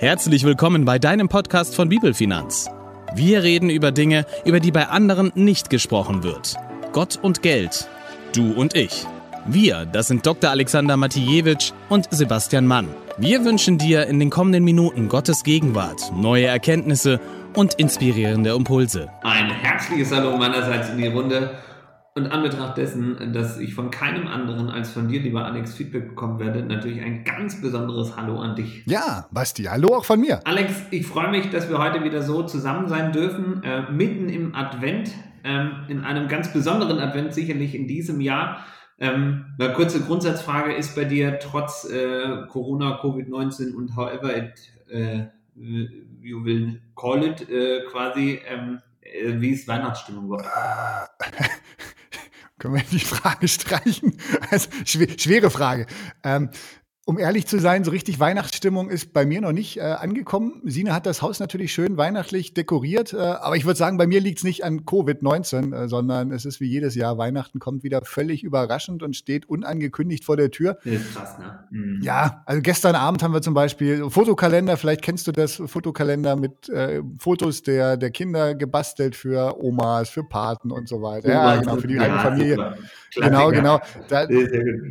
Herzlich willkommen bei deinem Podcast von Bibelfinanz. Wir reden über Dinge, über die bei anderen nicht gesprochen wird. Gott und Geld. Du und ich. Wir, das sind Dr. Alexander Matijewitsch und Sebastian Mann. Wir wünschen dir in den kommenden Minuten Gottes Gegenwart, neue Erkenntnisse und inspirierende Impulse. Ein herzliches Hallo meinerseits in die Runde. Und anbetracht dessen, dass ich von keinem anderen als von dir, lieber Alex, Feedback bekommen werde, natürlich ein ganz besonderes Hallo an dich. Ja, Basti, hallo auch von mir. Alex, ich freue mich, dass wir heute wieder so zusammen sein dürfen, äh, mitten im Advent, ähm, in einem ganz besonderen Advent, sicherlich in diesem Jahr. Ähm, eine kurze Grundsatzfrage ist bei dir trotz äh, Corona, Covid-19 und however it, äh, you will call it, äh, quasi, ähm, äh, wie ist Weihnachtsstimmung bei Können wir die Frage streichen? Also, schwere Frage. Ähm, um ehrlich zu sein, so richtig Weihnachtsstimmung ist bei mir noch nicht äh, angekommen. Sina hat das Haus natürlich schön weihnachtlich dekoriert, äh, aber ich würde sagen, bei mir liegt es nicht an Covid-19, äh, sondern es ist wie jedes Jahr, Weihnachten kommt wieder völlig überraschend und steht unangekündigt vor der Tür. Das ist krass, ne? Mhm. Ja, also gestern Abend haben wir zum Beispiel Fotokalender, vielleicht kennst du das, Fotokalender mit äh, Fotos der, der Kinder gebastelt für Omas, für Paten und so weiter. Ja, genau, für die ja, eigene Familie. Genau, genau. Da,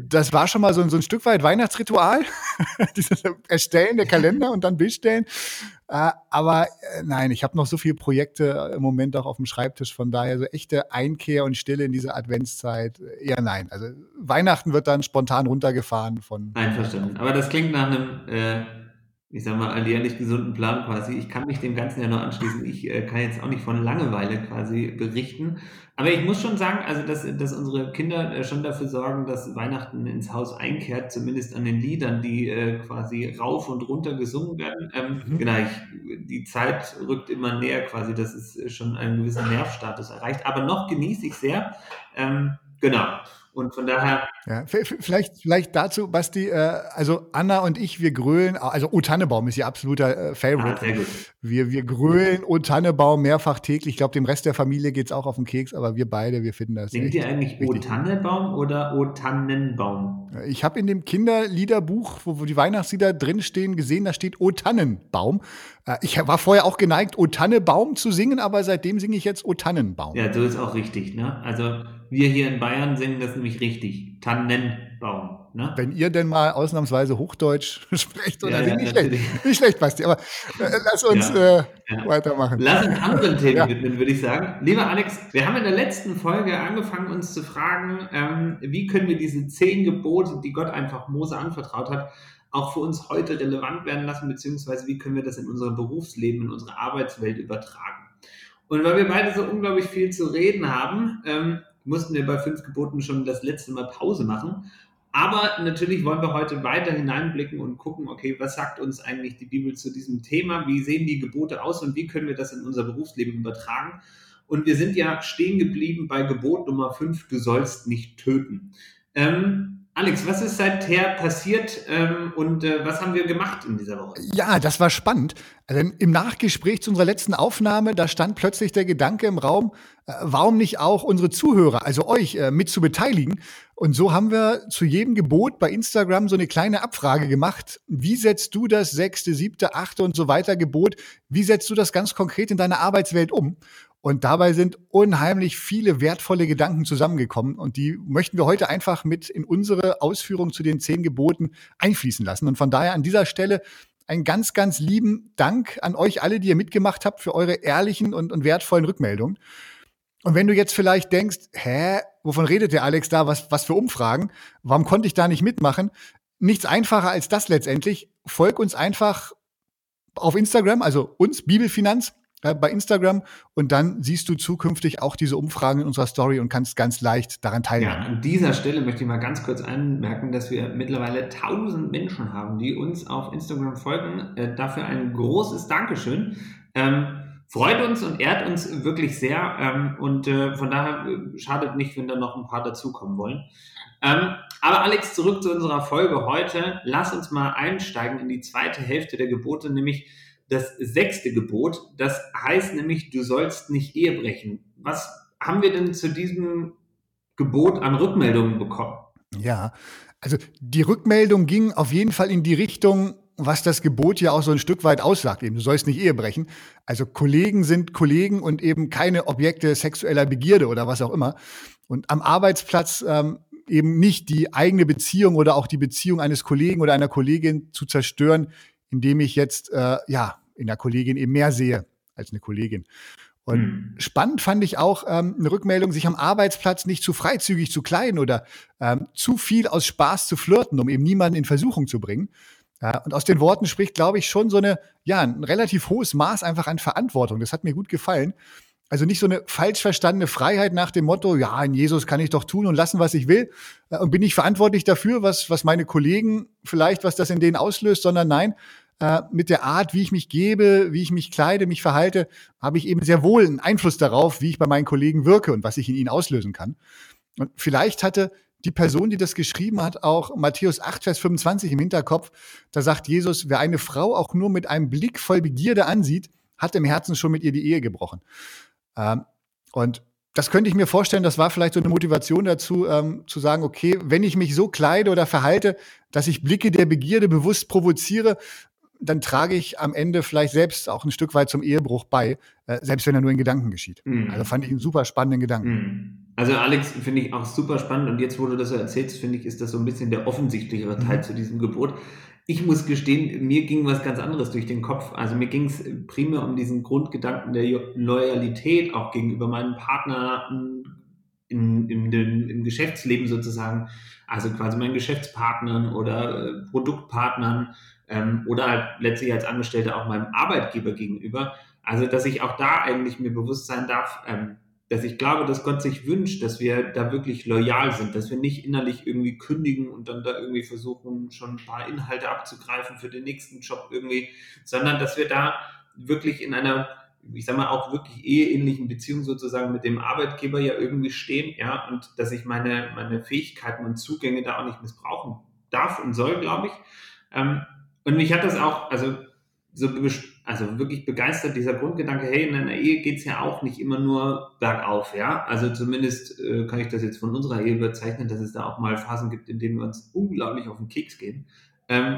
das war schon mal so, so ein Stück weit Weihnachtsritual, dieses Erstellen der Kalender und dann bestellen. Äh, aber äh, nein, ich habe noch so viele Projekte im Moment auch auf dem Schreibtisch, von daher so echte Einkehr und Stille in dieser Adventszeit äh, eher nein. Also Weihnachten wird dann spontan runtergefahren von. Einverstanden. Aber das klingt nach einem äh, ich sag mal, alljährlich gesunden Plan quasi. Ich kann mich dem Ganzen ja nur anschließen. Ich äh, kann jetzt auch nicht von Langeweile quasi berichten. Aber ich muss schon sagen, also, dass, dass unsere Kinder äh, schon dafür sorgen, dass Weihnachten ins Haus einkehrt, zumindest an den Liedern, die äh, quasi rauf und runter gesungen werden. Ähm, mhm. Genau, ich, die Zeit rückt immer näher quasi, dass es schon einen gewissen Nervstatus erreicht. Aber noch genieße ich sehr. Ähm, genau. Und von daher. Ja, vielleicht, vielleicht dazu, Basti, äh, also Anna und ich, wir grölen, also O Tannebaum ist ihr absoluter äh, Favorite. Ah, wir, wir grölen O Tannebaum mehrfach täglich. Ich glaube, dem Rest der Familie geht es auch auf den Keks, aber wir beide, wir finden das. Denkt ihr eigentlich O Tannebaum oder O Tannenbaum? Ich habe in dem Kinderliederbuch, wo, wo die Weihnachtslieder drinstehen, gesehen, da steht O Tannenbaum. Äh, ich war vorher auch geneigt, O Tannebaum zu singen, aber seitdem singe ich jetzt O Tannenbaum. Ja, so ist auch richtig, ne? Also wir hier in Bayern singen das nämlich richtig. Tannenbaum. Ne? Wenn ihr denn mal ausnahmsweise Hochdeutsch sprecht oder ja, ja, nicht schlecht, nicht schlecht, Basti, aber äh, lass uns ja, äh, weitermachen. Lass uns anderen Themen widmen, würde ich sagen. Lieber Alex, wir haben in der letzten Folge angefangen, uns zu fragen, ähm, wie können wir diese zehn Gebote, die Gott einfach Mose anvertraut hat, auch für uns heute relevant werden lassen, beziehungsweise wie können wir das in unser Berufsleben, in unsere Arbeitswelt übertragen. Und weil wir beide so unglaublich viel zu reden haben, ähm, mussten wir bei fünf Geboten schon das letzte Mal Pause machen. Aber natürlich wollen wir heute weiter hineinblicken und gucken, okay, was sagt uns eigentlich die Bibel zu diesem Thema? Wie sehen die Gebote aus und wie können wir das in unser Berufsleben übertragen? Und wir sind ja stehen geblieben bei Gebot Nummer 5, du sollst nicht töten. Ähm, Alex, was ist seither passiert ähm, und äh, was haben wir gemacht in dieser Woche? Ja, das war spannend. Also Im Nachgespräch zu unserer letzten Aufnahme, da stand plötzlich der Gedanke im Raum, äh, warum nicht auch unsere Zuhörer, also euch, äh, mit zu beteiligen. Und so haben wir zu jedem Gebot bei Instagram so eine kleine Abfrage gemacht. Wie setzt du das sechste, siebte, achte und so weiter Gebot? Wie setzt du das ganz konkret in deiner Arbeitswelt um? Und dabei sind unheimlich viele wertvolle Gedanken zusammengekommen und die möchten wir heute einfach mit in unsere Ausführung zu den zehn Geboten einfließen lassen. Und von daher an dieser Stelle einen ganz, ganz lieben Dank an euch alle, die ihr mitgemacht habt für eure ehrlichen und, und wertvollen Rückmeldungen. Und wenn du jetzt vielleicht denkst, hä, wovon redet der Alex da? Was, was für Umfragen? Warum konnte ich da nicht mitmachen? Nichts einfacher als das letztendlich. Folg uns einfach auf Instagram, also uns, Bibelfinanz bei Instagram und dann siehst du zukünftig auch diese Umfragen in unserer Story und kannst ganz leicht daran teilnehmen. Ja, an dieser Stelle möchte ich mal ganz kurz anmerken, dass wir mittlerweile tausend Menschen haben, die uns auf Instagram folgen. Äh, dafür ein großes Dankeschön. Ähm, freut uns und ehrt uns wirklich sehr ähm, und äh, von daher äh, schadet nicht, wenn da noch ein paar dazukommen wollen. Ähm, aber Alex, zurück zu unserer Folge heute. Lass uns mal einsteigen in die zweite Hälfte der Gebote, nämlich das sechste Gebot. Das heißt nämlich, du sollst nicht Ehe brechen. Was haben wir denn zu diesem Gebot an Rückmeldungen bekommen? Ja, also die Rückmeldung ging auf jeden Fall in die Richtung, was das Gebot ja auch so ein Stück weit aussagt. Eben, du sollst nicht Ehe brechen. Also Kollegen sind Kollegen und eben keine Objekte sexueller Begierde oder was auch immer. Und am Arbeitsplatz ähm, eben nicht die eigene Beziehung oder auch die Beziehung eines Kollegen oder einer Kollegin zu zerstören, indem ich jetzt äh, ja in der Kollegin eben mehr sehe als eine Kollegin. Und hm. spannend fand ich auch ähm, eine Rückmeldung, sich am Arbeitsplatz nicht zu freizügig zu kleiden oder ähm, zu viel aus Spaß zu flirten, um eben niemanden in Versuchung zu bringen. Ja, und aus den Worten spricht, glaube ich, schon so eine, ja, ein relativ hohes Maß einfach an Verantwortung. Das hat mir gut gefallen. Also nicht so eine falsch verstandene Freiheit nach dem Motto, ja, in Jesus kann ich doch tun und lassen, was ich will. Äh, und bin ich verantwortlich dafür, was, was meine Kollegen vielleicht, was das in denen auslöst, sondern nein, äh, mit der Art, wie ich mich gebe, wie ich mich kleide, mich verhalte, habe ich eben sehr wohl einen Einfluss darauf, wie ich bei meinen Kollegen wirke und was ich in ihnen auslösen kann. Und vielleicht hatte die Person, die das geschrieben hat, auch Matthäus 8, Vers 25 im Hinterkopf. Da sagt Jesus, wer eine Frau auch nur mit einem Blick voll Begierde ansieht, hat im Herzen schon mit ihr die Ehe gebrochen. Ähm, und das könnte ich mir vorstellen, das war vielleicht so eine Motivation dazu, ähm, zu sagen, okay, wenn ich mich so kleide oder verhalte, dass ich Blicke der Begierde bewusst provoziere, dann trage ich am Ende vielleicht selbst auch ein Stück weit zum Ehebruch bei, äh, selbst wenn er nur in Gedanken geschieht. Mhm. Also fand ich einen super spannenden Gedanken. Mhm. Also Alex finde ich auch super spannend und jetzt, wo du das so erzählst, finde ich, ist das so ein bisschen der offensichtlichere Teil mhm. zu diesem Gebot. Ich muss gestehen, mir ging was ganz anderes durch den Kopf. Also mir ging es primär um diesen Grundgedanken der Loyalität auch gegenüber meinen Partnern in, in, in, im Geschäftsleben sozusagen, also quasi meinen Geschäftspartnern oder äh, Produktpartnern ähm, oder halt letztlich als Angestellter auch meinem Arbeitgeber gegenüber. Also, dass ich auch da eigentlich mir bewusst sein darf, ähm, dass ich glaube, dass Gott sich wünscht, dass wir da wirklich loyal sind, dass wir nicht innerlich irgendwie kündigen und dann da irgendwie versuchen, schon ein paar Inhalte abzugreifen für den nächsten Job irgendwie, sondern dass wir da wirklich in einer, ich sag mal, auch wirklich eheähnlichen Beziehung sozusagen mit dem Arbeitgeber ja irgendwie stehen, ja, und dass ich meine, meine Fähigkeiten und Zugänge da auch nicht missbrauchen darf und soll, glaube ich. Ähm, und mich hat das auch, also so also wirklich begeistert, dieser Grundgedanke, hey, in einer Ehe geht es ja auch nicht immer nur bergauf, ja. Also zumindest äh, kann ich das jetzt von unserer Ehe bezeichnen, dass es da auch mal Phasen gibt, in denen wir uns unglaublich auf den Keks gehen. Ähm,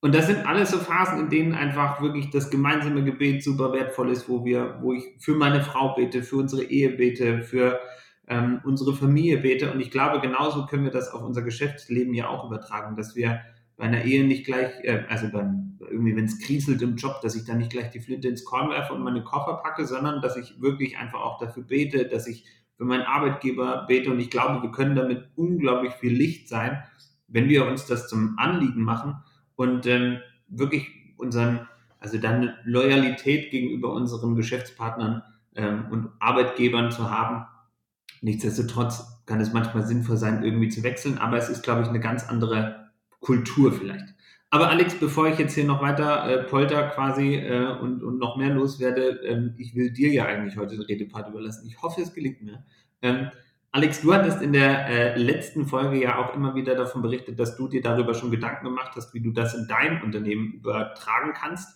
und das sind alles so Phasen, in denen einfach wirklich das gemeinsame Gebet super wertvoll ist, wo wir, wo ich für meine Frau bete, für unsere Ehe bete, für ähm, unsere Familie bete. Und ich glaube, genauso können wir das auf unser Geschäftsleben ja auch übertragen, dass wir bei einer Ehe nicht gleich, äh, also beim, irgendwie, wenn es kriselt im Job, dass ich dann nicht gleich die Flinte ins Korn werfe und meine Koffer packe, sondern dass ich wirklich einfach auch dafür bete, dass ich für meinen Arbeitgeber bete und ich glaube, wir können damit unglaublich viel Licht sein, wenn wir uns das zum Anliegen machen und ähm, wirklich unseren, also dann Loyalität gegenüber unseren Geschäftspartnern ähm, und Arbeitgebern zu haben. Nichtsdestotrotz kann es manchmal sinnvoll sein, irgendwie zu wechseln, aber es ist, glaube ich, eine ganz andere Kultur vielleicht. Aber Alex, bevor ich jetzt hier noch weiter äh, polter quasi äh, und, und noch mehr loswerde, ähm, ich will dir ja eigentlich heute den Redepart überlassen. Ich hoffe, es gelingt mir. Ähm, Alex, du hattest in der äh, letzten Folge ja auch immer wieder davon berichtet, dass du dir darüber schon Gedanken gemacht hast, wie du das in dein Unternehmen übertragen kannst.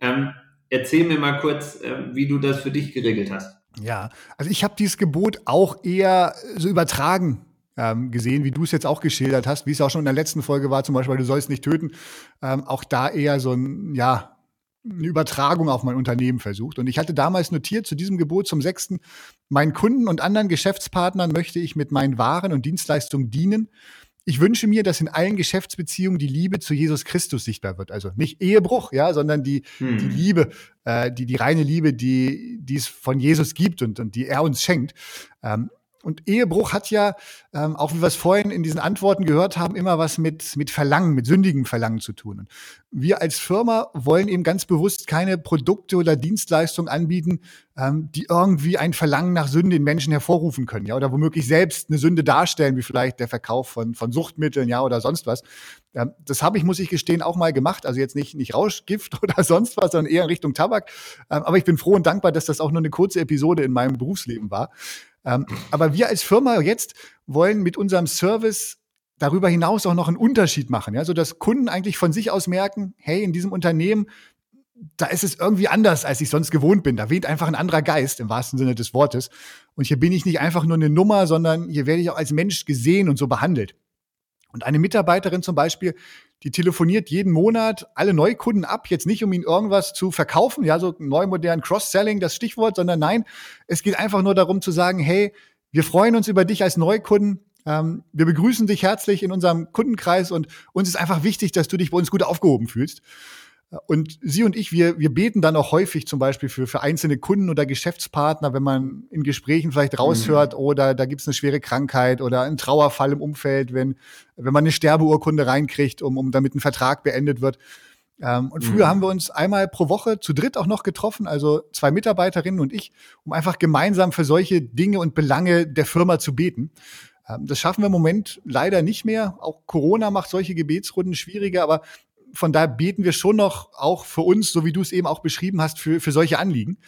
Ähm, erzähl mir mal kurz, äh, wie du das für dich geregelt hast. Ja, also ich habe dieses Gebot auch eher so übertragen ähm, gesehen, wie du es jetzt auch geschildert hast, wie es auch schon in der letzten Folge war, zum Beispiel, du sollst nicht töten, ähm, auch da eher so ein, ja, eine Übertragung auf mein Unternehmen versucht. Und ich hatte damals notiert zu diesem Gebot zum sechsten, meinen Kunden und anderen Geschäftspartnern möchte ich mit meinen Waren und Dienstleistungen dienen. Ich wünsche mir, dass in allen Geschäftsbeziehungen die Liebe zu Jesus Christus sichtbar wird. Also nicht Ehebruch, ja, sondern die, hm. die Liebe, äh, die, die reine Liebe, die, die es von Jesus gibt und, und die er uns schenkt. Ähm, und Ehebruch hat ja, ähm, auch wie wir es vorhin in diesen Antworten gehört haben, immer was mit, mit Verlangen, mit sündigem Verlangen zu tun. Und wir als Firma wollen eben ganz bewusst keine Produkte oder Dienstleistungen anbieten, ähm, die irgendwie ein Verlangen nach Sünde in Menschen hervorrufen können, ja, oder womöglich selbst eine Sünde darstellen, wie vielleicht der Verkauf von, von Suchtmitteln, ja, oder sonst was. Ähm, das habe ich, muss ich gestehen, auch mal gemacht. Also jetzt nicht, nicht Rauschgift oder sonst was, sondern eher in Richtung Tabak. Ähm, aber ich bin froh und dankbar, dass das auch nur eine kurze Episode in meinem Berufsleben war. Ähm, aber wir als Firma jetzt wollen mit unserem Service darüber hinaus auch noch einen Unterschied machen, ja, sodass Kunden eigentlich von sich aus merken, hey, in diesem Unternehmen, da ist es irgendwie anders, als ich sonst gewohnt bin. Da weht einfach ein anderer Geist im wahrsten Sinne des Wortes. Und hier bin ich nicht einfach nur eine Nummer, sondern hier werde ich auch als Mensch gesehen und so behandelt. Und eine Mitarbeiterin zum Beispiel, die telefoniert jeden Monat alle Neukunden ab, jetzt nicht um ihnen irgendwas zu verkaufen, ja, so neu modern Cross-Selling, das Stichwort, sondern nein, es geht einfach nur darum zu sagen, hey, wir freuen uns über dich als Neukunden. Ähm, wir begrüßen dich herzlich in unserem Kundenkreis und uns ist einfach wichtig, dass du dich bei uns gut aufgehoben fühlst. Und sie und ich, wir, wir beten dann auch häufig zum Beispiel für, für einzelne Kunden oder Geschäftspartner, wenn man in Gesprächen vielleicht raushört, mhm. oder da gibt's eine schwere Krankheit oder einen Trauerfall im Umfeld, wenn, wenn man eine Sterbeurkunde reinkriegt, um, um damit ein Vertrag beendet wird. Ähm, und früher mhm. haben wir uns einmal pro Woche zu dritt auch noch getroffen, also zwei Mitarbeiterinnen und ich, um einfach gemeinsam für solche Dinge und Belange der Firma zu beten. Ähm, das schaffen wir im Moment leider nicht mehr. Auch Corona macht solche Gebetsrunden schwieriger, aber von daher beten wir schon noch auch für uns, so wie du es eben auch beschrieben hast, für, für solche Anliegen.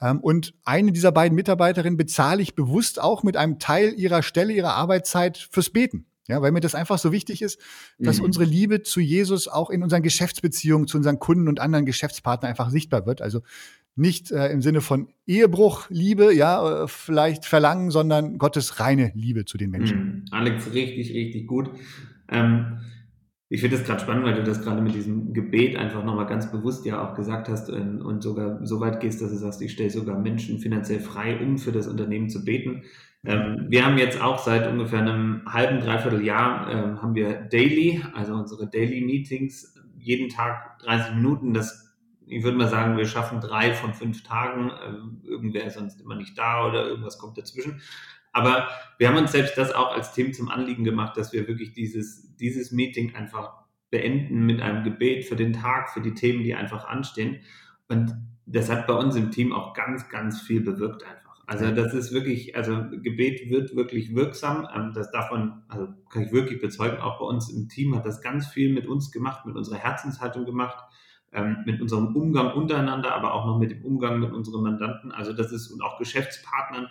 Ähm, und eine dieser beiden Mitarbeiterinnen bezahle ich bewusst auch mit einem Teil ihrer Stelle, ihrer Arbeitszeit fürs Beten. Ja, weil mir das einfach so wichtig ist, dass mhm. unsere Liebe zu Jesus auch in unseren Geschäftsbeziehungen zu unseren Kunden und anderen Geschäftspartnern einfach sichtbar wird. Also nicht äh, im Sinne von Ehebruch, Liebe, ja, äh, vielleicht verlangen, sondern Gottes reine Liebe zu den Menschen. Mhm. Alex, richtig, richtig gut. Ähm, ich finde es gerade spannend, weil du das gerade mit diesem Gebet einfach nochmal ganz bewusst ja auch gesagt hast und, und sogar so weit gehst, dass du sagst, ich stelle sogar Menschen finanziell frei, um für das Unternehmen zu beten. Ähm, wir haben jetzt auch seit ungefähr einem halben, dreiviertel Jahr ähm, haben wir Daily, also unsere Daily Meetings, jeden Tag 30 Minuten. Das, ich würde mal sagen, wir schaffen drei von fünf Tagen. Ähm, irgendwer ist sonst immer nicht da oder irgendwas kommt dazwischen. Aber wir haben uns selbst das auch als Team zum Anliegen gemacht, dass wir wirklich dieses, dieses Meeting einfach beenden mit einem Gebet für den Tag, für die Themen, die einfach anstehen. Und das hat bei uns im Team auch ganz, ganz viel bewirkt einfach. Also das ist wirklich, also Gebet wird wirklich wirksam. Ähm, das davon, also kann ich wirklich bezeugen, auch bei uns im Team hat das ganz viel mit uns gemacht, mit unserer Herzenshaltung gemacht, ähm, mit unserem Umgang untereinander, aber auch noch mit dem Umgang mit unseren Mandanten. Also das ist und auch Geschäftspartnern.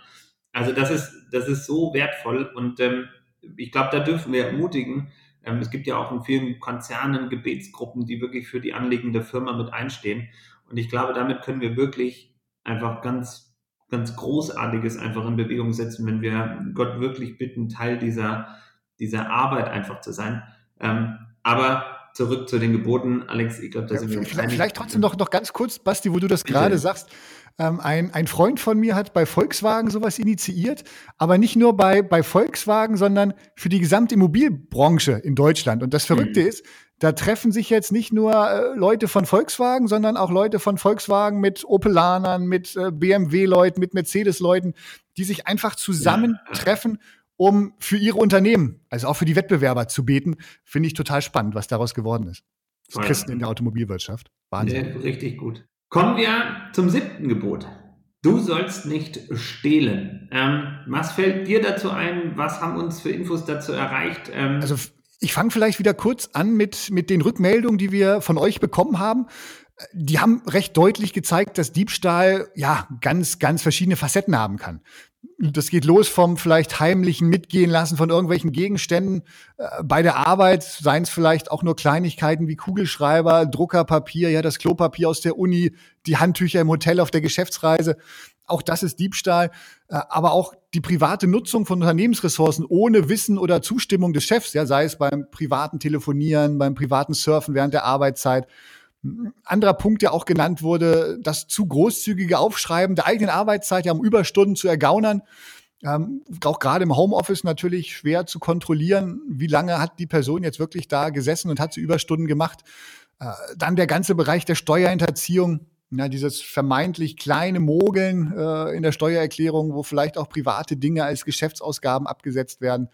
Also das ist, das ist so wertvoll und ähm, ich glaube, da dürfen wir ermutigen. Ähm, es gibt ja auch in vielen Konzernen Gebetsgruppen, die wirklich für die Anliegen der Firma mit einstehen. Und ich glaube, damit können wir wirklich einfach ganz, ganz Großartiges einfach in Bewegung setzen, wenn wir Gott wirklich bitten, Teil dieser, dieser Arbeit einfach zu sein. Ähm, aber zurück zu den Geboten, Alex, ich glaube, da sind ja, wir vielleicht, vielleicht trotzdem noch, noch ganz kurz, Basti, wo du das gerade sagst. Ähm, ein, ein Freund von mir hat bei Volkswagen sowas initiiert, aber nicht nur bei, bei Volkswagen, sondern für die gesamte Immobilbranche in Deutschland. Und das Verrückte mhm. ist, da treffen sich jetzt nicht nur äh, Leute von Volkswagen, sondern auch Leute von Volkswagen mit Opelanern, mit äh, BMW-Leuten, mit Mercedes-Leuten, die sich einfach zusammentreffen, um für ihre Unternehmen, also auch für die Wettbewerber zu beten. Finde ich total spannend, was daraus geworden ist. Das Christen in der Automobilwirtschaft. Wahnsinn. Ja, richtig gut. Kommen wir zum siebten Gebot. Du sollst nicht stehlen. Ähm, was fällt dir dazu ein? Was haben uns für Infos dazu erreicht? Ähm, also ich fange vielleicht wieder kurz an mit, mit den Rückmeldungen, die wir von euch bekommen haben. Die haben recht deutlich gezeigt, dass Diebstahl ja ganz, ganz verschiedene Facetten haben kann. Das geht los vom vielleicht heimlichen Mitgehen lassen von irgendwelchen Gegenständen äh, bei der Arbeit, seien es vielleicht auch nur Kleinigkeiten wie Kugelschreiber, Druckerpapier, ja, das Klopapier aus der Uni, die Handtücher im Hotel auf der Geschäftsreise. Auch das ist Diebstahl, äh, aber auch die private Nutzung von Unternehmensressourcen ohne Wissen oder Zustimmung des Chefs, ja, sei es beim privaten Telefonieren, beim privaten Surfen während der Arbeitszeit anderer Punkt, der auch genannt wurde, das zu großzügige Aufschreiben der eigenen Arbeitszeit, ja, um Überstunden zu ergaunern. Ähm, auch gerade im Homeoffice natürlich schwer zu kontrollieren, wie lange hat die Person jetzt wirklich da gesessen und hat sie Überstunden gemacht. Äh, dann der ganze Bereich der Steuerhinterziehung, ja, dieses vermeintlich kleine Mogeln äh, in der Steuererklärung, wo vielleicht auch private Dinge als Geschäftsausgaben abgesetzt werden.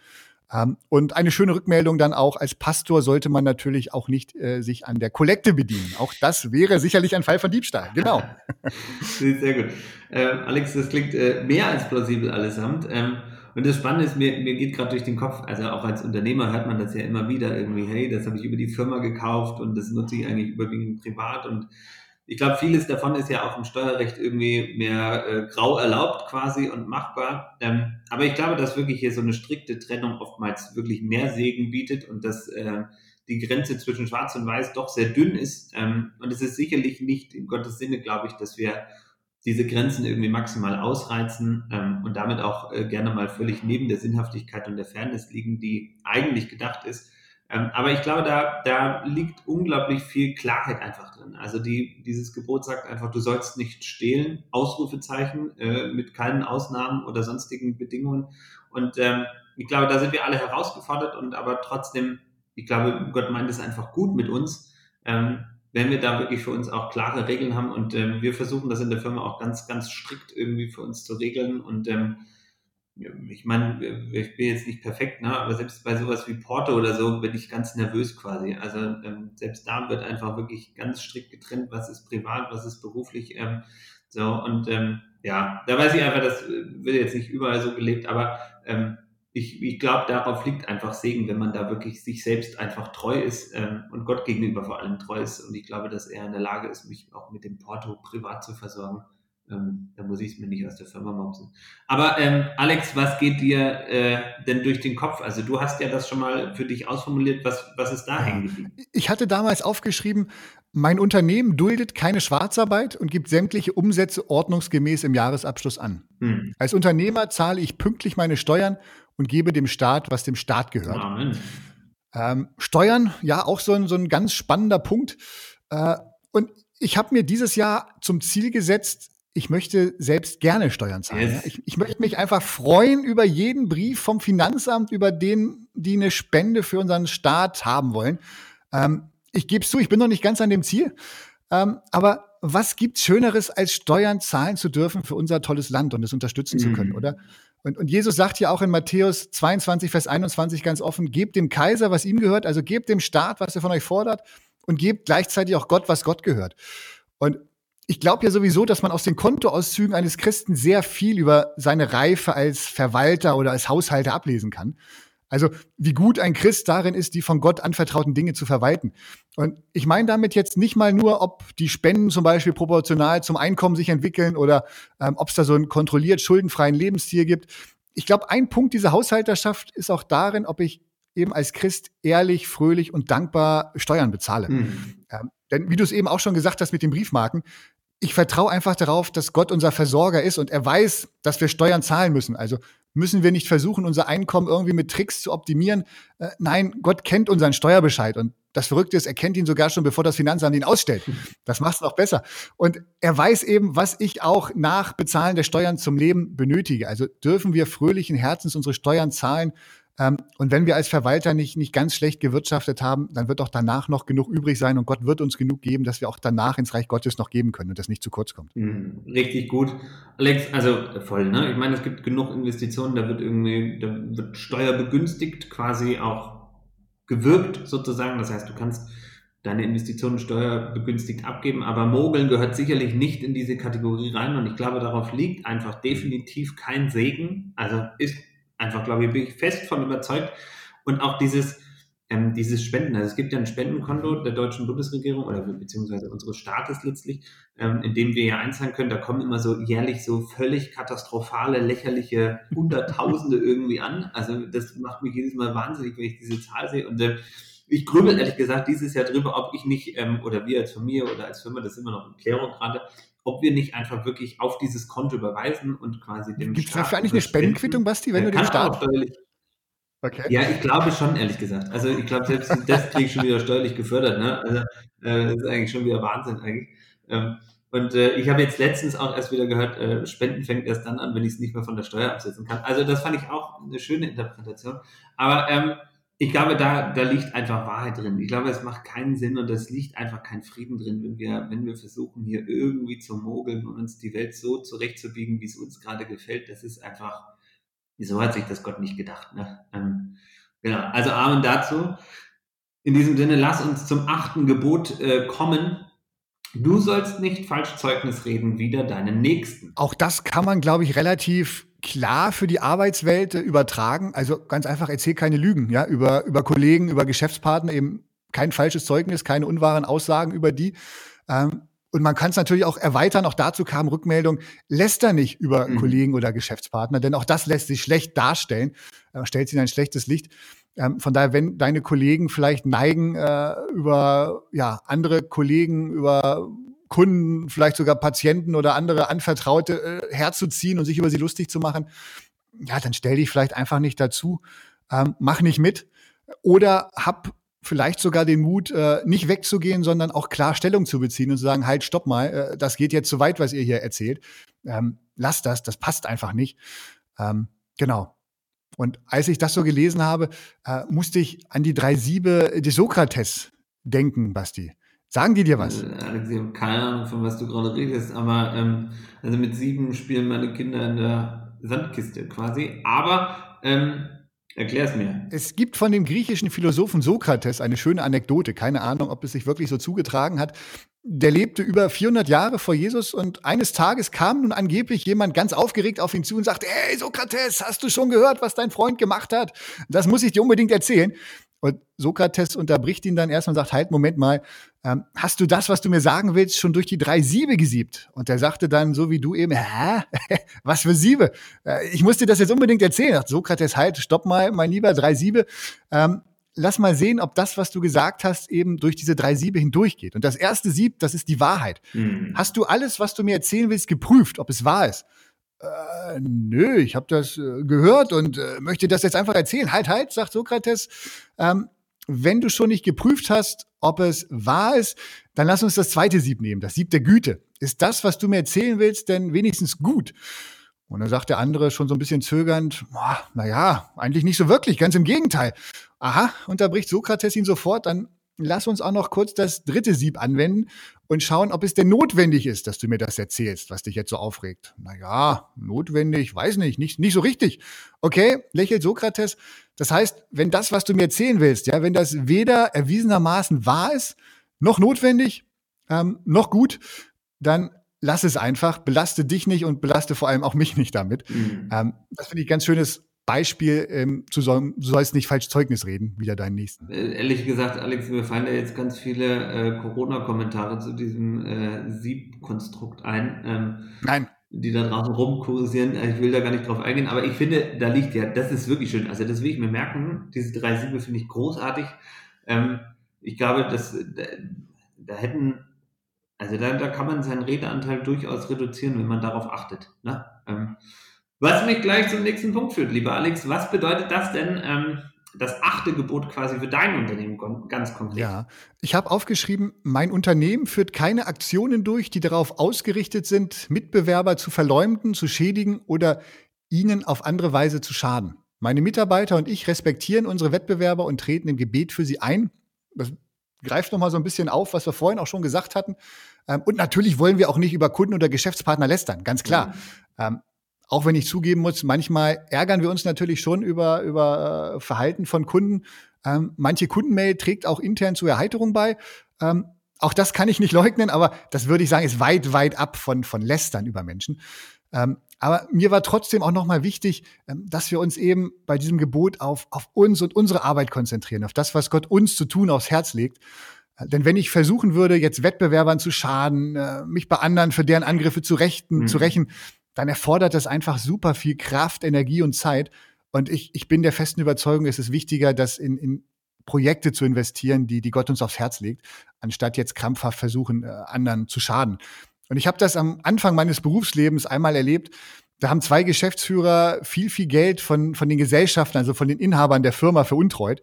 Ähm, und eine schöne Rückmeldung dann auch, als Pastor sollte man natürlich auch nicht äh, sich an der Kollekte bedienen. Auch das wäre sicherlich ein Fall von Diebstahl. Genau. Sehr gut. Ähm, Alex, das klingt äh, mehr als plausibel allesamt. Ähm, und das Spannende ist, mir, mir geht gerade durch den Kopf, also auch als Unternehmer hört man das ja immer wieder irgendwie, hey, das habe ich über die Firma gekauft und das nutze ich eigentlich überwiegend privat und ich glaube, vieles davon ist ja auch im Steuerrecht irgendwie mehr äh, grau erlaubt quasi und machbar. Ähm, aber ich glaube, dass wirklich hier so eine strikte Trennung oftmals wirklich mehr Segen bietet und dass äh, die Grenze zwischen Schwarz und Weiß doch sehr dünn ist. Ähm, und es ist sicherlich nicht in Gottes Sinne, glaube ich, dass wir diese Grenzen irgendwie maximal ausreizen ähm, und damit auch äh, gerne mal völlig neben der Sinnhaftigkeit und der Fairness liegen, die eigentlich gedacht ist. Ähm, aber ich glaube, da, da liegt unglaublich viel Klarheit einfach drin. Also die, dieses Gebot sagt einfach, du sollst nicht stehlen, Ausrufezeichen, äh, mit keinen Ausnahmen oder sonstigen Bedingungen. Und ähm, ich glaube, da sind wir alle herausgefordert und aber trotzdem, ich glaube, Gott meint es einfach gut mit uns. Ähm, wenn wir da wirklich für uns auch klare Regeln haben und ähm, wir versuchen das in der Firma auch ganz, ganz strikt irgendwie für uns zu regeln und ähm, ich meine, ich bin jetzt nicht perfekt, ne? aber selbst bei sowas wie Porto oder so bin ich ganz nervös quasi. Also ähm, selbst da wird einfach wirklich ganz strikt getrennt, was ist privat, was ist beruflich. Ähm, so und ähm, ja, da weiß ich einfach, das wird jetzt nicht überall so gelebt, aber ähm, ich, ich glaube, darauf liegt einfach Segen, wenn man da wirklich sich selbst einfach treu ist ähm, und Gott gegenüber vor allem treu ist. Und ich glaube, dass er in der Lage ist, mich auch mit dem Porto privat zu versorgen. Ähm, da muss ich es mir nicht aus der Firma mopsen. Aber ähm, Alex, was geht dir äh, denn durch den Kopf? Also du hast ja das schon mal für dich ausformuliert. Was, was ist da hängen geblieben? Ich hatte damals aufgeschrieben, mein Unternehmen duldet keine Schwarzarbeit und gibt sämtliche Umsätze ordnungsgemäß im Jahresabschluss an. Hm. Als Unternehmer zahle ich pünktlich meine Steuern und gebe dem Staat, was dem Staat gehört. Amen. Ähm, Steuern, ja, auch so ein, so ein ganz spannender Punkt. Äh, und ich habe mir dieses Jahr zum Ziel gesetzt, ich möchte selbst gerne Steuern zahlen. Yes. Ich, ich, möchte mich einfach freuen über jeden Brief vom Finanzamt, über den, die eine Spende für unseren Staat haben wollen. Ähm, ich gebe es zu, ich bin noch nicht ganz an dem Ziel. Ähm, aber was gibt's Schöneres, als Steuern zahlen zu dürfen für unser tolles Land und es unterstützen mhm. zu können, mhm. oder? Und, und Jesus sagt ja auch in Matthäus 22, Vers 21 ganz offen, gebt dem Kaiser, was ihm gehört, also gebt dem Staat, was er von euch fordert und gebt gleichzeitig auch Gott, was Gott gehört. Und ich glaube ja sowieso, dass man aus den Kontoauszügen eines Christen sehr viel über seine Reife als Verwalter oder als Haushalter ablesen kann. Also wie gut ein Christ darin ist, die von Gott anvertrauten Dinge zu verwalten. Und ich meine damit jetzt nicht mal nur, ob die Spenden zum Beispiel proportional zum Einkommen sich entwickeln oder ähm, ob es da so einen kontrolliert schuldenfreien Lebensstil gibt. Ich glaube, ein Punkt dieser Haushalterschaft ist auch darin, ob ich eben als Christ ehrlich, fröhlich und dankbar Steuern bezahle. Mhm. Ähm, denn wie du es eben auch schon gesagt hast mit den Briefmarken, ich vertraue einfach darauf, dass Gott unser Versorger ist und er weiß, dass wir Steuern zahlen müssen. Also müssen wir nicht versuchen, unser Einkommen irgendwie mit Tricks zu optimieren. Äh, nein, Gott kennt unseren Steuerbescheid und das Verrückte ist, er kennt ihn sogar schon, bevor das Finanzamt ihn ausstellt. Das macht es noch besser. Und er weiß eben, was ich auch nach Bezahlen der Steuern zum Leben benötige. Also dürfen wir fröhlichen Herzens unsere Steuern zahlen und wenn wir als Verwalter nicht, nicht ganz schlecht gewirtschaftet haben, dann wird auch danach noch genug übrig sein und Gott wird uns genug geben, dass wir auch danach ins Reich Gottes noch geben können und das nicht zu kurz kommt. Mhm, richtig gut. Alex, also voll, ne? Ich meine, es gibt genug Investitionen, da wird irgendwie, da wird Steuer begünstigt, quasi auch gewirkt sozusagen. Das heißt, du kannst deine Investitionen steuerbegünstigt abgeben, aber Mogeln gehört sicherlich nicht in diese Kategorie rein und ich glaube, darauf liegt einfach definitiv kein Segen. Also ist Einfach, glaube ich, bin ich fest von überzeugt. Und auch dieses, ähm, dieses Spenden. Also es gibt ja ein Spendenkonto der deutschen Bundesregierung oder beziehungsweise unseres Staates letztlich, ähm, in dem wir ja einzahlen können. Da kommen immer so jährlich so völlig katastrophale, lächerliche Hunderttausende irgendwie an. Also das macht mich jedes Mal wahnsinnig, wenn ich diese Zahl sehe. Und äh, ich grübel ehrlich gesagt dieses Jahr drüber, ob ich nicht, ähm, oder wir als Familie oder als Firma, das ist immer noch in Klärung gerade, ob wir nicht einfach wirklich auf dieses Konto überweisen und quasi dem Gibt es dafür eigentlich eine Spendenquittung, Basti, wenn du den Staat... Okay. Ja, ich glaube schon, ehrlich gesagt. Also ich glaube, selbst das kriege ich schon wieder steuerlich gefördert. Ne? Also äh, das ist eigentlich schon wieder Wahnsinn eigentlich. Ähm, und äh, ich habe jetzt letztens auch erst wieder gehört, äh, Spenden fängt erst dann an, wenn ich es nicht mehr von der Steuer absetzen kann. Also das fand ich auch eine schöne Interpretation. Aber ähm, ich glaube, da, da liegt einfach Wahrheit drin. Ich glaube, es macht keinen Sinn und es liegt einfach kein Frieden drin, wenn wir, wenn wir versuchen, hier irgendwie zu mogeln und uns die Welt so zurechtzubiegen, wie es uns gerade gefällt. Das ist einfach, so hat sich das Gott nicht gedacht. Ne? Ähm, genau, also Amen dazu. In diesem Sinne, lass uns zum achten Gebot äh, kommen. Du sollst nicht falsch Zeugnis reden wider deinen Nächsten. Auch das kann man, glaube ich, relativ klar für die Arbeitswelt äh, übertragen. Also ganz einfach, erzähl keine Lügen, ja, über, über Kollegen, über Geschäftspartner, eben kein falsches Zeugnis, keine unwahren Aussagen über die. Ähm, und man kann es natürlich auch erweitern, auch dazu kam Rückmeldung, läster nicht über mhm. Kollegen oder Geschäftspartner, denn auch das lässt sich schlecht darstellen, äh, stellt sie in ein schlechtes Licht. Ähm, von daher, wenn deine Kollegen vielleicht neigen, äh, über ja, andere Kollegen, über Kunden, vielleicht sogar Patienten oder andere Anvertraute äh, herzuziehen und sich über sie lustig zu machen, ja, dann stell dich vielleicht einfach nicht dazu, ähm, mach nicht mit. Oder hab vielleicht sogar den Mut, äh, nicht wegzugehen, sondern auch klar Stellung zu beziehen und zu sagen, halt, stopp mal, äh, das geht jetzt zu weit, was ihr hier erzählt. Ähm, lasst das, das passt einfach nicht. Ähm, genau. Und als ich das so gelesen habe, äh, musste ich an die drei Siebe des Sokrates denken, Basti. Sagen die dir was? Äh, Alex, ich habe keine Ahnung, von was du gerade redest, aber ähm, also mit sieben spielen meine Kinder in der Sandkiste quasi. Aber ähm, Erklär es mir. Es gibt von dem griechischen Philosophen Sokrates eine schöne Anekdote. Keine Ahnung, ob es sich wirklich so zugetragen hat. Der lebte über 400 Jahre vor Jesus und eines Tages kam nun angeblich jemand ganz aufgeregt auf ihn zu und sagte, hey Sokrates, hast du schon gehört, was dein Freund gemacht hat? Das muss ich dir unbedingt erzählen. Und Sokrates unterbricht ihn dann erstmal und sagt, halt, Moment mal, ähm, hast du das, was du mir sagen willst, schon durch die drei Siebe gesiebt? Und er sagte dann, so wie du eben, hä? was für Siebe? Äh, ich muss dir das jetzt unbedingt erzählen. Sagt Sokrates, halt, stopp mal, mein Lieber, drei Siebe. Ähm, lass mal sehen, ob das, was du gesagt hast, eben durch diese drei Siebe hindurchgeht. Und das erste Sieb, das ist die Wahrheit. Mhm. Hast du alles, was du mir erzählen willst, geprüft, ob es wahr ist? Äh, nö, ich habe das äh, gehört und äh, möchte das jetzt einfach erzählen. Halt, halt, sagt Sokrates. Ähm, wenn du schon nicht geprüft hast, ob es wahr ist, dann lass uns das zweite Sieb nehmen, das Sieb der Güte. Ist das, was du mir erzählen willst, denn wenigstens gut? Und dann sagt der andere schon so ein bisschen zögernd, naja, eigentlich nicht so wirklich, ganz im Gegenteil. Aha, unterbricht Sokrates ihn sofort, dann lass uns auch noch kurz das dritte Sieb anwenden und schauen, ob es denn notwendig ist, dass du mir das erzählst, was dich jetzt so aufregt. Naja, notwendig, weiß nicht, nicht, nicht so richtig. Okay, lächelt Sokrates. Das heißt, wenn das, was du mir erzählen willst, ja, wenn das weder erwiesenermaßen wahr ist, noch notwendig, ähm, noch gut, dann lass es einfach, belaste dich nicht und belaste vor allem auch mich nicht damit. Mhm. Ähm, das finde ich ganz schönes Beispiel, ähm, du, soll, du sollst nicht falsch Zeugnis reden, wieder deinen nächsten. Äh, ehrlich gesagt, Alex, mir fallen da jetzt ganz viele äh, Corona-Kommentare zu diesem äh, Siebkonstrukt ein. Ähm, Nein. Die da draußen rumkursieren. Äh, ich will da gar nicht drauf eingehen, aber ich finde, da liegt ja, das ist wirklich schön. Also, das will ich mir merken. Diese drei Siebe finde ich großartig. Ähm, ich glaube, dass da, da hätten also da, da kann man seinen Redeanteil durchaus reduzieren, wenn man darauf achtet. Ne? Ähm, was mich gleich zum nächsten Punkt führt, lieber Alex. Was bedeutet das denn, ähm, das achte Gebot quasi für dein Unternehmen ganz konkret? Ja, ich habe aufgeschrieben, mein Unternehmen führt keine Aktionen durch, die darauf ausgerichtet sind, Mitbewerber zu verleumden, zu schädigen oder ihnen auf andere Weise zu schaden. Meine Mitarbeiter und ich respektieren unsere Wettbewerber und treten im Gebet für sie ein. Das greift noch mal so ein bisschen auf, was wir vorhin auch schon gesagt hatten. Ähm, und natürlich wollen wir auch nicht über Kunden oder Geschäftspartner lästern, ganz klar. Mhm auch wenn ich zugeben muss, manchmal ärgern wir uns natürlich schon über, über äh, Verhalten von Kunden. Ähm, manche Kundenmail trägt auch intern zur Erheiterung bei. Ähm, auch das kann ich nicht leugnen, aber das würde ich sagen, ist weit, weit ab von, von Lästern über Menschen. Ähm, aber mir war trotzdem auch nochmal wichtig, ähm, dass wir uns eben bei diesem Gebot auf, auf uns und unsere Arbeit konzentrieren, auf das, was Gott uns zu tun aufs Herz legt. Äh, denn wenn ich versuchen würde, jetzt Wettbewerbern zu schaden, äh, mich bei anderen für deren Angriffe zu, rechten, mhm. zu rächen, dann erfordert das einfach super viel Kraft, Energie und Zeit. Und ich, ich bin der festen Überzeugung, es ist wichtiger, das in, in Projekte zu investieren, die, die Gott uns aufs Herz legt, anstatt jetzt krampfhaft versuchen, äh, anderen zu schaden. Und ich habe das am Anfang meines Berufslebens einmal erlebt. Da haben zwei Geschäftsführer viel, viel Geld von, von den Gesellschaften, also von den Inhabern der Firma veruntreut.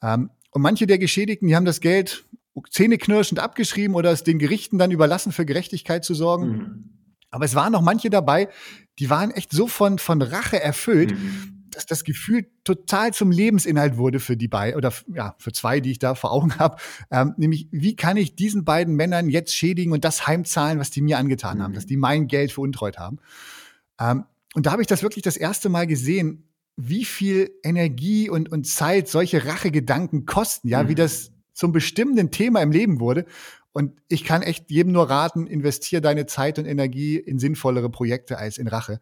Ähm, und manche der Geschädigten, die haben das Geld zähneknirschend abgeschrieben oder es den Gerichten dann überlassen, für Gerechtigkeit zu sorgen. Mhm. Aber es waren noch manche dabei, die waren echt so von, von Rache erfüllt, mhm. dass das Gefühl total zum Lebensinhalt wurde für die beiden oder ja, für zwei, die ich da vor Augen habe. Ähm, nämlich, wie kann ich diesen beiden Männern jetzt schädigen und das heimzahlen, was die mir angetan mhm. haben, dass die mein Geld veruntreut haben. Ähm, und da habe ich das wirklich das erste Mal gesehen, wie viel Energie und, und Zeit solche Rachegedanken kosten, ja, mhm. wie das zum bestimmenden Thema im Leben wurde und ich kann echt jedem nur raten, investiere deine Zeit und Energie in sinnvollere Projekte als in Rache.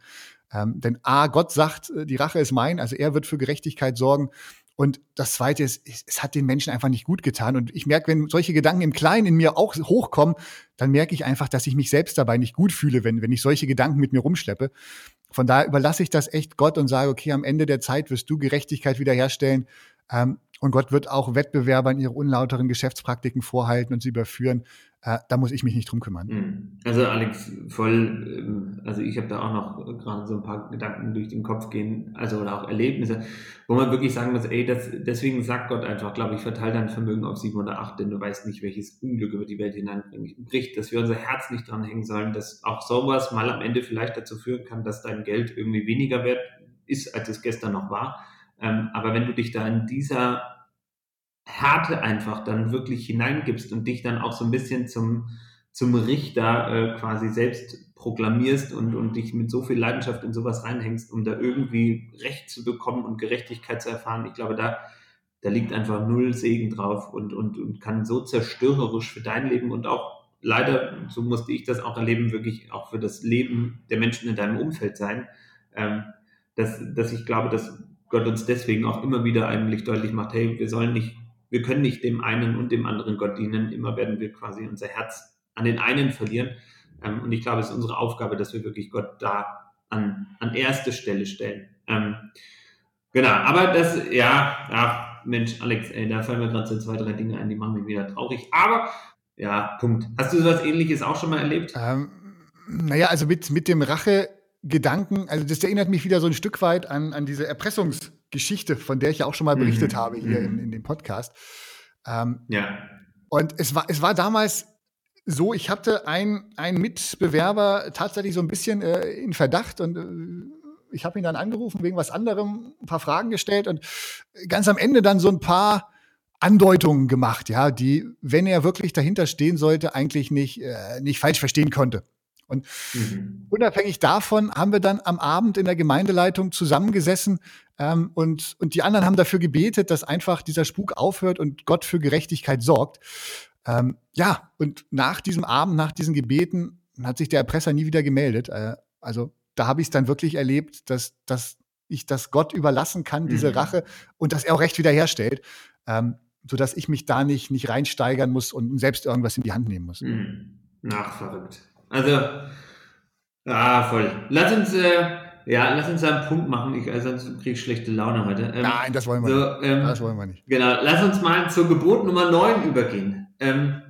Ähm, denn A, Gott sagt, äh, die Rache ist mein, also er wird für Gerechtigkeit sorgen. Und das Zweite ist, es hat den Menschen einfach nicht gut getan. Und ich merke, wenn solche Gedanken im Kleinen in mir auch hochkommen, dann merke ich einfach, dass ich mich selbst dabei nicht gut fühle, wenn, wenn ich solche Gedanken mit mir rumschleppe. Von daher überlasse ich das echt Gott und sage, okay, am Ende der Zeit wirst du Gerechtigkeit wiederherstellen. Ähm, und Gott wird auch Wettbewerbern ihre unlauteren Geschäftspraktiken vorhalten und sie überführen. Äh, da muss ich mich nicht drum kümmern. Mhm. Also Alex, voll, ähm, also ich habe da auch noch gerade so ein paar Gedanken durch den Kopf gehen, also oder auch Erlebnisse, wo man wirklich sagen muss, ey, das, deswegen sagt Gott einfach, glaube ich, verteile dein Vermögen auf sieben oder acht, denn du weißt nicht, welches Unglück über die Welt hineinbricht, dass wir unser Herz nicht dranhängen sollen, dass auch sowas mal am Ende vielleicht dazu führen kann, dass dein Geld irgendwie weniger wert ist, als es gestern noch war. Ähm, aber wenn du dich da in dieser Härte einfach dann wirklich hineingibst und dich dann auch so ein bisschen zum zum Richter äh, quasi selbst proklamierst und, und dich mit so viel Leidenschaft in sowas reinhängst, um da irgendwie Recht zu bekommen und Gerechtigkeit zu erfahren. Ich glaube, da, da liegt einfach null Segen drauf und, und, und kann so zerstörerisch für dein Leben und auch leider, so musste ich das auch erleben, wirklich auch für das Leben der Menschen in deinem Umfeld sein, ähm, dass, dass ich glaube, dass Gott uns deswegen auch immer wieder eigentlich deutlich macht, hey, wir sollen nicht, wir können nicht dem einen und dem anderen Gott dienen, immer werden wir quasi unser Herz an den einen verlieren. Ähm, und ich glaube, es ist unsere Aufgabe, dass wir wirklich Gott da an, an erste Stelle stellen. Ähm, genau, aber das, ja, ach, Mensch, Alex, ey, da fallen mir gerade so zwei, drei Dinge ein, die machen mich wieder traurig. Aber, ja, Punkt. Hast du sowas ähnliches auch schon mal erlebt? Ähm, naja, also mit, mit dem Rache-Gedanken, also das erinnert mich wieder so ein Stück weit an, an diese Erpressungsgeschichte, von der ich ja auch schon mal berichtet mhm. habe hier mhm. in, in dem Podcast. Ähm, ja. Und es war, es war damals so, ich hatte einen Mitbewerber tatsächlich so ein bisschen äh, in Verdacht und äh, ich habe ihn dann angerufen wegen was anderem, ein paar Fragen gestellt und ganz am Ende dann so ein paar Andeutungen gemacht, ja, die, wenn er wirklich dahinter stehen sollte, eigentlich nicht, äh, nicht falsch verstehen konnte. Und mhm. unabhängig davon haben wir dann am Abend in der Gemeindeleitung zusammengesessen ähm, und, und die anderen haben dafür gebetet, dass einfach dieser Spuk aufhört und Gott für Gerechtigkeit sorgt. Ähm, ja, und nach diesem Abend, nach diesen Gebeten, hat sich der Erpresser nie wieder gemeldet. Äh, also da habe ich es dann wirklich erlebt, dass, dass ich das Gott überlassen kann, diese mhm. Rache, und dass er auch Recht wiederherstellt, ähm, sodass ich mich da nicht, nicht reinsteigern muss und selbst irgendwas in die Hand nehmen muss. Mhm. Ach, verrückt. Also, ah, voll. Lass uns, äh, ja, lass uns da einen Punkt machen, ich, also sonst kriege ich schlechte Laune heute. Ähm, Nein, das wollen wir so, nicht. Ähm, das wollen wir nicht. Genau, lass uns mal zur Gebot Nummer 9 übergehen. Ähm,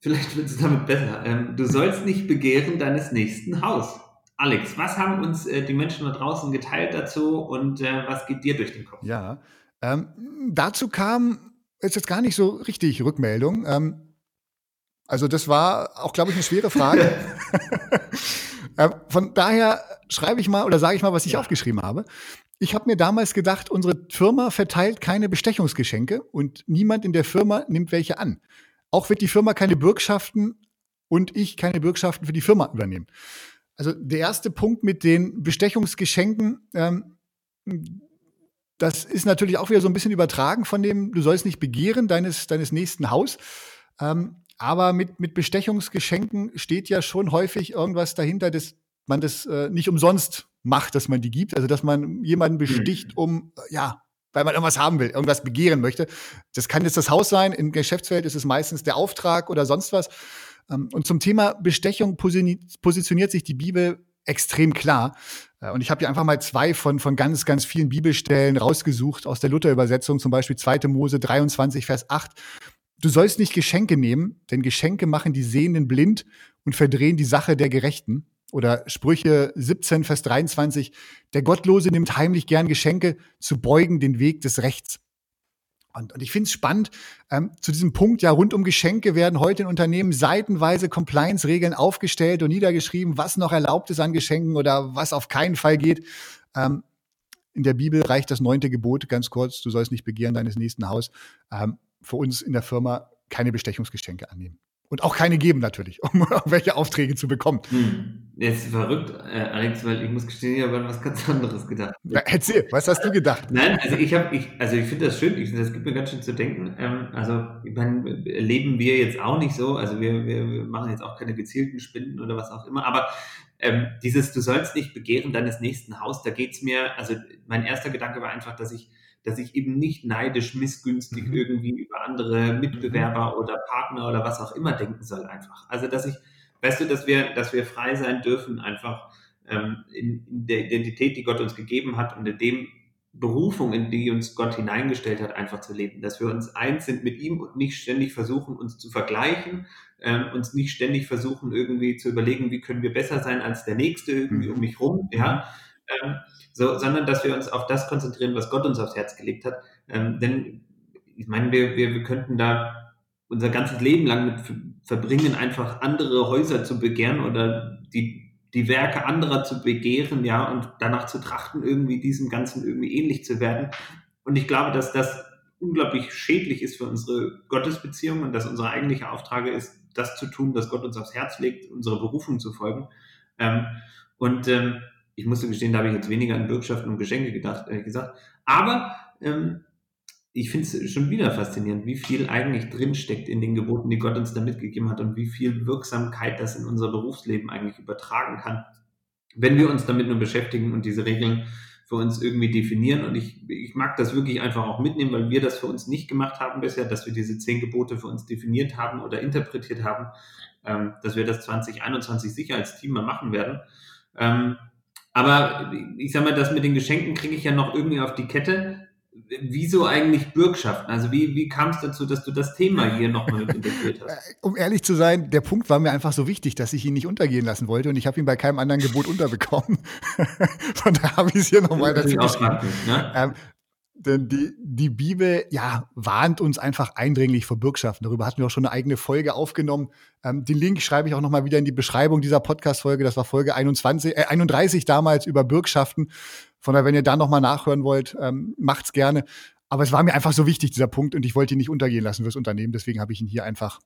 vielleicht wird es damit besser. Ähm, du sollst nicht begehren deines nächsten Haus. Alex, was haben uns äh, die Menschen da draußen geteilt dazu und äh, was geht dir durch den Kopf? Ja, ähm, dazu kam ist jetzt gar nicht so richtig Rückmeldung. Ähm, also das war auch, glaube ich, eine schwere Frage. Ähm, von daher schreibe ich mal oder sage ich mal, was ich ja. aufgeschrieben habe. Ich habe mir damals gedacht, unsere Firma verteilt keine Bestechungsgeschenke und niemand in der Firma nimmt welche an. Auch wird die Firma keine Bürgschaften und ich keine Bürgschaften für die Firma übernehmen. Also der erste Punkt mit den Bestechungsgeschenken, ähm, das ist natürlich auch wieder so ein bisschen übertragen von dem, du sollst nicht begehren deines, deines nächsten Haus. Ähm, aber mit, mit Bestechungsgeschenken steht ja schon häufig irgendwas dahinter, dass man das äh, nicht umsonst macht, dass man die gibt. Also dass man jemanden besticht, mhm. um ja weil man irgendwas haben will, irgendwas begehren möchte. Das kann jetzt das Haus sein, im Geschäftsfeld ist es meistens der Auftrag oder sonst was. Ähm, und zum Thema Bestechung positioniert sich die Bibel extrem klar. Äh, und ich habe hier einfach mal zwei von, von ganz, ganz vielen Bibelstellen rausgesucht aus der Luther-Übersetzung, zum Beispiel 2. Mose 23, Vers 8. Du sollst nicht Geschenke nehmen, denn Geschenke machen die Sehenden blind und verdrehen die Sache der Gerechten. Oder Sprüche 17, Vers 23, der Gottlose nimmt heimlich gern Geschenke, zu beugen den Weg des Rechts. Und, und ich finde es spannend, ähm, zu diesem Punkt, ja, rund um Geschenke werden heute in Unternehmen seitenweise Compliance-Regeln aufgestellt und niedergeschrieben, was noch erlaubt ist an Geschenken oder was auf keinen Fall geht. Ähm, in der Bibel reicht das neunte Gebot, ganz kurz, du sollst nicht begehren deines nächsten Haus. Ähm, für uns in der Firma keine Bestechungsgeschenke annehmen. Und auch keine geben natürlich, um irgendwelche Aufträge zu bekommen. Hm. Das ist verrückt, äh, Alex, weil ich muss gestehen, ich habe an was ganz anderes gedacht. Ja, erzähl, was hast du gedacht? Nein, also ich habe, ich, also ich finde das schön, ich, das gibt mir ganz schön zu denken. Ähm, also, ich meine, leben wir jetzt auch nicht so, also wir, wir, wir machen jetzt auch keine gezielten Spinden oder was auch immer, aber ähm, dieses, du sollst nicht begehren deines nächsten Haus, da geht es mir, also mein erster Gedanke war einfach, dass ich dass ich eben nicht neidisch, missgünstig mhm. irgendwie über andere Mitbewerber mhm. oder Partner oder was auch immer denken soll einfach. Also dass ich, weißt du, dass wir, dass wir frei sein dürfen einfach ähm, in, in, der Identität, die Gott uns gegeben hat und in dem, Berufung, in die uns Gott hineingestellt hat, einfach zu leben. Dass wir uns eins sind mit ihm und nicht ständig versuchen, uns zu vergleichen, ähm, uns nicht ständig versuchen, irgendwie zu überlegen, wie können wir besser sein als der Nächste irgendwie um mich rum, ja. Ähm, so, sondern dass wir uns auf das konzentrieren, was Gott uns aufs Herz gelegt hat. Ähm, denn ich meine, wir, wir, wir könnten da unser ganzes Leben lang mit verbringen, einfach andere Häuser zu begehren oder die die Werke anderer zu begehren, ja, und danach zu trachten, irgendwie diesem Ganzen irgendwie ähnlich zu werden. Und ich glaube, dass das unglaublich schädlich ist für unsere Gottesbeziehung und dass unsere eigentliche Auftrage ist, das zu tun, was Gott uns aufs Herz legt, unsere Berufung zu folgen. Ähm, und ähm, ich musste gestehen, da habe ich jetzt weniger an Bürgschaften und Geschenke gedacht, ehrlich gesagt. Aber ähm, ich finde es schon wieder faszinierend, wie viel eigentlich drinsteckt in den Geboten, die Gott uns da mitgegeben hat und wie viel Wirksamkeit das in unser Berufsleben eigentlich übertragen kann, wenn wir uns damit nur beschäftigen und diese Regeln für uns irgendwie definieren. Und ich, ich mag das wirklich einfach auch mitnehmen, weil wir das für uns nicht gemacht haben bisher, dass wir diese zehn Gebote für uns definiert haben oder interpretiert haben, ähm, dass wir das 2021 sicher als Team mal machen werden. Ähm, aber ich sag mal, das mit den Geschenken kriege ich ja noch irgendwie auf die Kette wieso eigentlich Bürgschaften? Also wie, wie kam es dazu, dass du das Thema hier nochmal mit integriert hast? Um ehrlich zu sein, der Punkt war mir einfach so wichtig, dass ich ihn nicht untergehen lassen wollte und ich habe ihn bei keinem anderen Gebot unterbekommen. Von daher habe ich es hier nochmal dazu geschrieben. Ne? Ähm, denn die, die Bibel, ja, warnt uns einfach eindringlich vor Bürgschaften. Darüber hatten wir auch schon eine eigene Folge aufgenommen. Ähm, den Link schreibe ich auch nochmal wieder in die Beschreibung dieser Podcast-Folge. Das war Folge 21, äh, 31 damals über Bürgschaften. Von daher, wenn ihr da nochmal nachhören wollt, ähm, macht's gerne. Aber es war mir einfach so wichtig, dieser Punkt, und ich wollte ihn nicht untergehen lassen fürs Unternehmen. Deswegen habe ich ihn hier einfach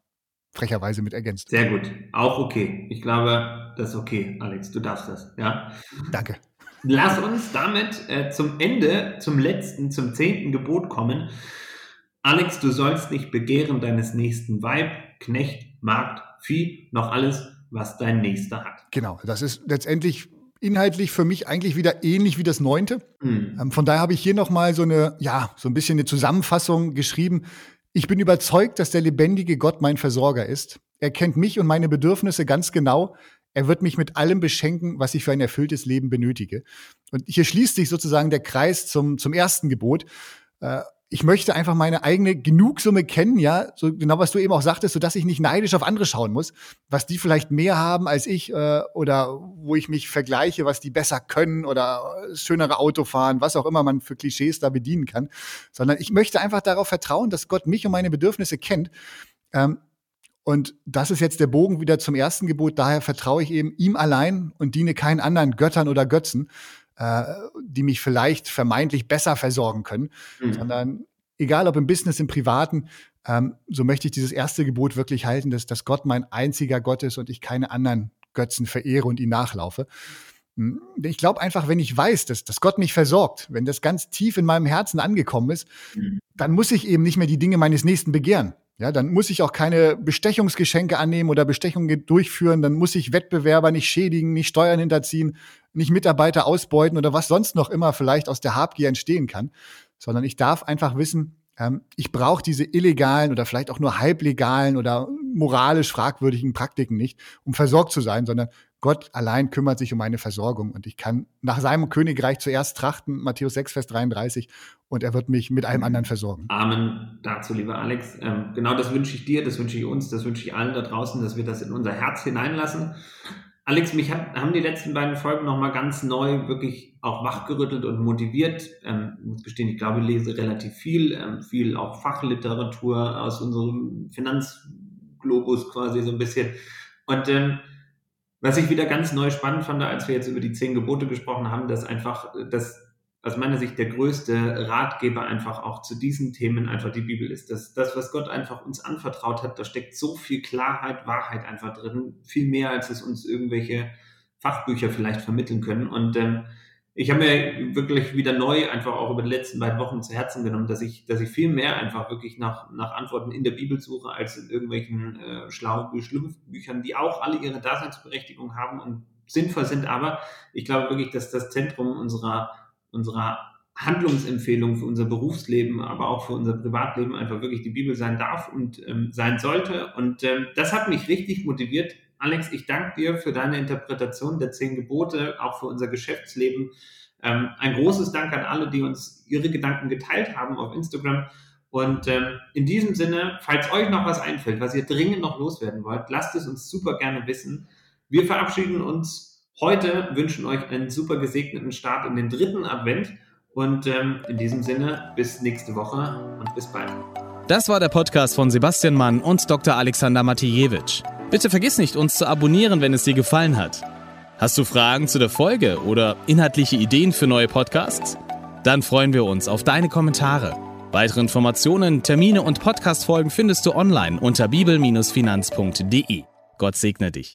frecherweise mit ergänzt. Sehr gut. Auch okay. Ich glaube, das ist okay, Alex. Du darfst das. Ja. Danke. Lass uns damit äh, zum Ende, zum letzten, zum zehnten Gebot kommen. Alex, du sollst nicht begehren deines nächsten Weib, Knecht, Magd, Vieh, noch alles, was dein Nächster hat. Genau, das ist letztendlich inhaltlich für mich eigentlich wieder ähnlich wie das neunte. Mhm. von daher habe ich hier nochmal so eine, ja, so ein bisschen eine Zusammenfassung geschrieben. Ich bin überzeugt, dass der lebendige Gott mein Versorger ist. Er kennt mich und meine Bedürfnisse ganz genau. Er wird mich mit allem beschenken, was ich für ein erfülltes Leben benötige. Und hier schließt sich sozusagen der Kreis zum, zum ersten Gebot. Äh, ich möchte einfach meine eigene Genugsumme kennen, ja, so genau was du eben auch sagtest, so dass ich nicht neidisch auf andere schauen muss, was die vielleicht mehr haben als ich äh, oder wo ich mich vergleiche, was die besser können oder schönere Auto fahren, was auch immer man für Klischees da bedienen kann, sondern ich möchte einfach darauf vertrauen, dass Gott mich und meine Bedürfnisse kennt. Ähm, und das ist jetzt der Bogen wieder zum ersten Gebot. Daher vertraue ich eben ihm allein und diene keinen anderen Göttern oder Götzen äh, die mich vielleicht vermeintlich besser versorgen können, mhm. sondern egal ob im Business, im Privaten, ähm, so möchte ich dieses erste Gebot wirklich halten, dass, dass Gott mein einziger Gott ist und ich keine anderen Götzen verehre und ihn nachlaufe. Hm, ich glaube einfach, wenn ich weiß, dass, dass Gott mich versorgt, wenn das ganz tief in meinem Herzen angekommen ist, mhm. dann muss ich eben nicht mehr die Dinge meines Nächsten begehren. Ja, dann muss ich auch keine Bestechungsgeschenke annehmen oder Bestechungen durchführen. Dann muss ich Wettbewerber nicht schädigen, nicht Steuern hinterziehen, nicht Mitarbeiter ausbeuten oder was sonst noch immer vielleicht aus der Habgier entstehen kann. Sondern ich darf einfach wissen, ähm, ich brauche diese illegalen oder vielleicht auch nur halblegalen oder moralisch fragwürdigen Praktiken nicht, um versorgt zu sein, sondern Gott allein kümmert sich um meine Versorgung und ich kann nach seinem Königreich zuerst trachten, Matthäus 6, Vers 33, und er wird mich mit allem anderen versorgen. Amen dazu, lieber Alex. Ähm, genau das wünsche ich dir, das wünsche ich uns, das wünsche ich allen da draußen, dass wir das in unser Herz hineinlassen. Alex, mich hat, haben die letzten beiden Folgen nochmal ganz neu wirklich auch wachgerüttelt und motiviert. Ähm, ich muss gestehen, ich glaube, ich lese relativ viel, ähm, viel auch Fachliteratur aus unserem Finanzglobus quasi so ein bisschen. Und ähm, was ich wieder ganz neu spannend fand, als wir jetzt über die zehn Gebote gesprochen haben, dass einfach, dass aus meiner Sicht der größte Ratgeber einfach auch zu diesen Themen einfach die Bibel ist. Dass das, was Gott einfach uns anvertraut hat, da steckt so viel Klarheit, Wahrheit einfach drin, viel mehr, als es uns irgendwelche Fachbücher vielleicht vermitteln können. Und ähm, ich habe mir wirklich wieder neu einfach auch über die letzten beiden Wochen zu Herzen genommen, dass ich, dass ich viel mehr einfach wirklich nach, nach Antworten in der Bibel suche, als in irgendwelchen äh, schlau Schlumpfbüchern, die auch alle ihre Daseinsberechtigung haben und sinnvoll sind. Aber ich glaube wirklich, dass das Zentrum unserer, unserer Handlungsempfehlung für unser Berufsleben, aber auch für unser Privatleben einfach wirklich die Bibel sein darf und ähm, sein sollte. Und ähm, das hat mich richtig motiviert, Alex, ich danke dir für deine Interpretation der zehn Gebote, auch für unser Geschäftsleben. Ähm, ein großes Dank an alle, die uns ihre Gedanken geteilt haben auf Instagram. Und ähm, in diesem Sinne, falls euch noch was einfällt, was ihr dringend noch loswerden wollt, lasst es uns super gerne wissen. Wir verabschieden uns heute, wünschen euch einen super gesegneten Start in den dritten Advent. Und ähm, in diesem Sinne, bis nächste Woche und bis bald. Das war der Podcast von Sebastian Mann und Dr. Alexander Matijewitsch. Bitte vergiss nicht, uns zu abonnieren, wenn es dir gefallen hat. Hast du Fragen zu der Folge oder inhaltliche Ideen für neue Podcasts? Dann freuen wir uns auf deine Kommentare. Weitere Informationen, Termine und Podcastfolgen findest du online unter bibel-finanz.de. Gott segne dich.